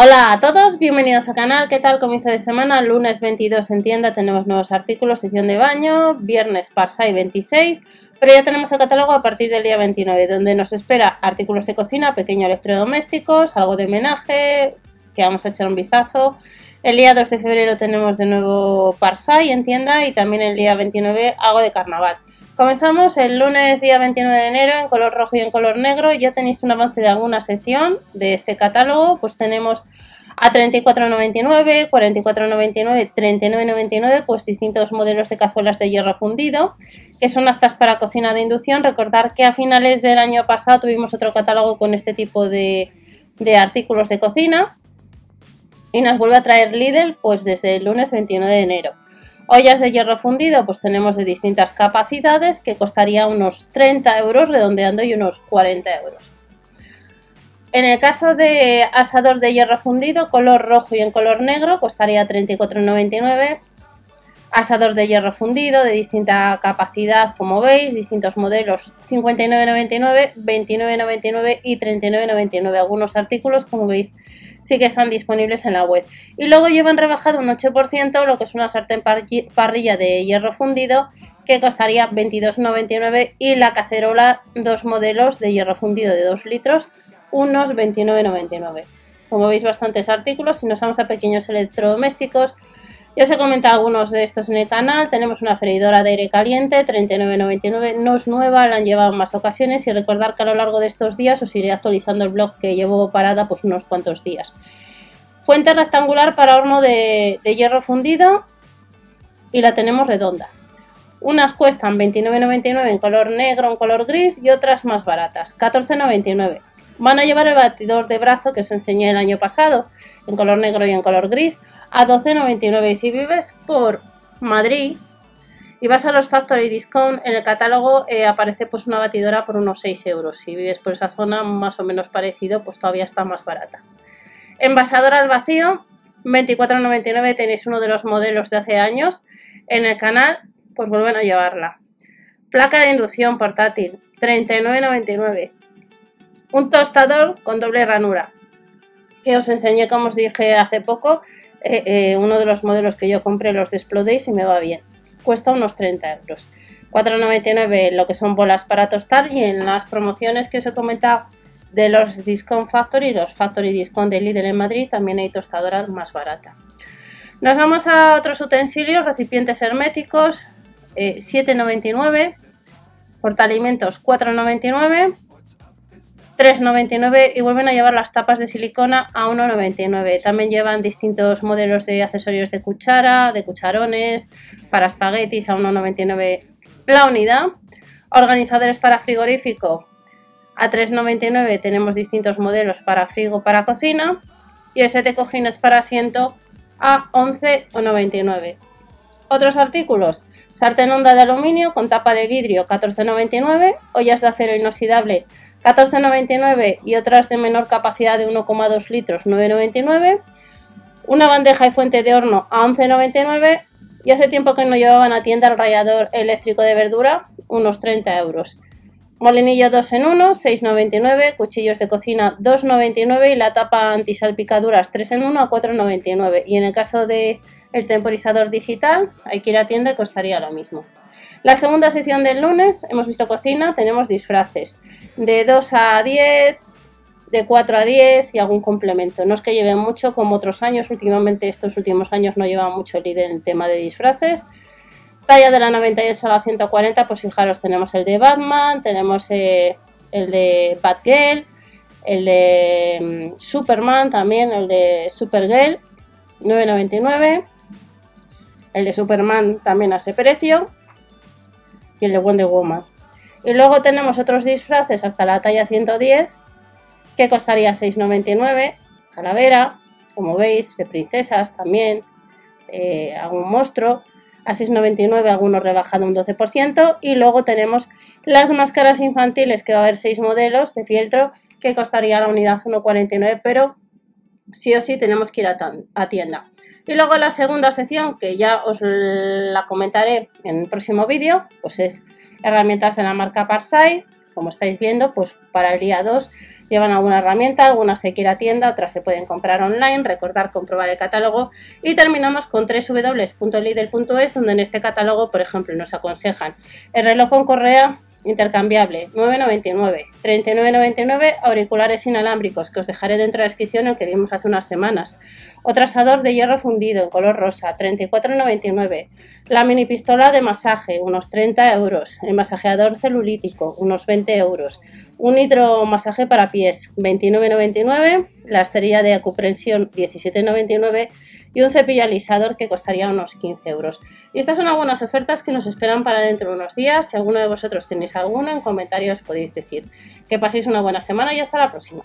Hola a todos, bienvenidos al canal. ¿Qué tal comienzo de semana? Lunes 22 en tienda tenemos nuevos artículos, sección de baño, viernes Parsai 26, pero ya tenemos el catálogo a partir del día 29, donde nos espera artículos de cocina, pequeños electrodomésticos, algo de homenaje, que vamos a echar un vistazo. El día 2 de febrero tenemos de nuevo Parsai en tienda y también el día 29 algo de carnaval. Comenzamos el lunes día 29 de enero en color rojo y en color negro. Ya tenéis un avance de alguna sección de este catálogo. Pues tenemos a 34,99, 44,99, 39,99, pues distintos modelos de cazuelas de hierro fundido, que son aptas para cocina de inducción. Recordar que a finales del año pasado tuvimos otro catálogo con este tipo de, de artículos de cocina. Y nos vuelve a traer Lidl pues desde el lunes 29 de enero. Ollas de hierro fundido, pues tenemos de distintas capacidades que costaría unos 30 euros, redondeando y unos 40 euros. En el caso de asador de hierro fundido, color rojo y en color negro, costaría 34,99. Asador de hierro fundido de distinta capacidad, como veis, distintos modelos 59,99, 29,99 y 39,99. Algunos artículos, como veis, sí que están disponibles en la web. Y luego llevan rebajado un 8% lo que es una sartén parrilla de hierro fundido que costaría 22,99 y la cacerola dos modelos de hierro fundido de 2 litros unos 29,99. Como veis bastantes artículos, si nos vamos a pequeños electrodomésticos, ya os he comentado algunos de estos en el canal. Tenemos una freidora de aire caliente, 39,99. No es nueva, la han llevado en más ocasiones. Y recordar que a lo largo de estos días os iré actualizando el blog que llevo parada pues unos cuantos días. Fuente rectangular para horno de, de hierro fundido y la tenemos redonda. Unas cuestan 29,99 en color negro, en color gris y otras más baratas, 14,99. Van a llevar el batidor de brazo que os enseñé el año pasado, en color negro y en color gris, a 12,99. Y si vives por Madrid y vas a los Factory Discount, en el catálogo eh, aparece pues una batidora por unos 6 euros. Si vives por esa zona, más o menos parecido, pues todavía está más barata. Envasadora al vacío, 24,99 tenéis uno de los modelos de hace años. En el canal, pues vuelven a llevarla. Placa de inducción portátil, 39,99 un tostador con doble ranura, que os enseñé, como os dije hace poco, eh, eh, uno de los modelos que yo compré, los de y me va bien. Cuesta unos 30 euros. 4,99 lo que son bolas para tostar y en las promociones que os he comentado de los Discount Factory, los Factory Discount de Lidl en Madrid, también hay tostadoras más baratas. Nos vamos a otros utensilios, recipientes herméticos, 7,99, eh, portalimentos 4,99 3,99 y vuelven a llevar las tapas de silicona a 1,99. También llevan distintos modelos de accesorios de cuchara, de cucharones, para espaguetis a 1,99 la unidad. Organizadores para frigorífico a 3,99 tenemos distintos modelos para frigo, para cocina. Y el set de cojines para asiento a 11,99. Otros artículos, sartén honda de aluminio con tapa de vidrio 14,99, ollas de acero inoxidable 14,99 y otras de menor capacidad de 1,2 litros 9,99. Una bandeja y fuente de horno a 11,99 y hace tiempo que no llevaban a tienda el rallador eléctrico de verdura, unos 30 euros. Molinillo 2 en 1, 6,99. Cuchillos de cocina 2,99 y la tapa antisalpicaduras 3 en 1 a 4,99. Y en el caso de el temporizador digital, hay que ir a tienda y costaría lo mismo. La segunda sección del lunes, hemos visto cocina, tenemos disfraces de 2 a 10, de 4 a 10 y algún complemento. No es que lleven mucho como otros años, últimamente estos últimos años no lleva mucho el en el tema de disfraces. Talla de la 98 a la 140, pues fijaros, tenemos el de Batman, tenemos eh, el de Batgirl, el de mm, Superman también, el de Supergirl, 9,99. El de Superman también a ese precio y el de Wonder Woman. Y luego tenemos otros disfraces hasta la talla 110 que costaría 6,99. Calavera, como veis, de princesas también, eh, algún monstruo. A 6,99 algunos rebajado un 12%. Y luego tenemos las máscaras infantiles, que va a haber 6 modelos de fieltro, que costaría la unidad 1,49, pero sí o sí tenemos que ir a tienda. Y luego la segunda sección, que ya os la comentaré en el próximo vídeo, pues es herramientas de la marca Parsai, como estáis viendo, pues para el día 2 llevan alguna herramienta, algunas se quiere a tienda, otras se pueden comprar online, recordar comprobar el catálogo. Y terminamos con www.lidl.es donde en este catálogo, por ejemplo, nos aconsejan el reloj con correa intercambiable. 9,99 39,99 auriculares inalámbricos que os dejaré dentro de la descripción el que vimos hace unas semanas. Otro asador de hierro fundido en color rosa 34,99 la mini pistola de masaje unos 30 euros. El masajeador celulítico unos 20 euros un hidromasaje para pies 29,99 la esterilla de acuprensión 17,99 y un cepillo alisador que costaría unos 15 euros. Y estas son algunas ofertas que nos esperan para dentro de unos días. Si alguno de vosotros tenéis alguna, en comentarios podéis decir. Que paséis una buena semana y hasta la próxima.